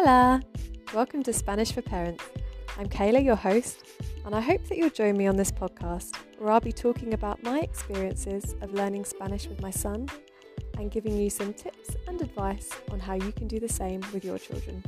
Hola! Welcome to Spanish for Parents. I'm Kayla, your host, and I hope that you'll join me on this podcast where I'll be talking about my experiences of learning Spanish with my son and giving you some tips and advice on how you can do the same with your children.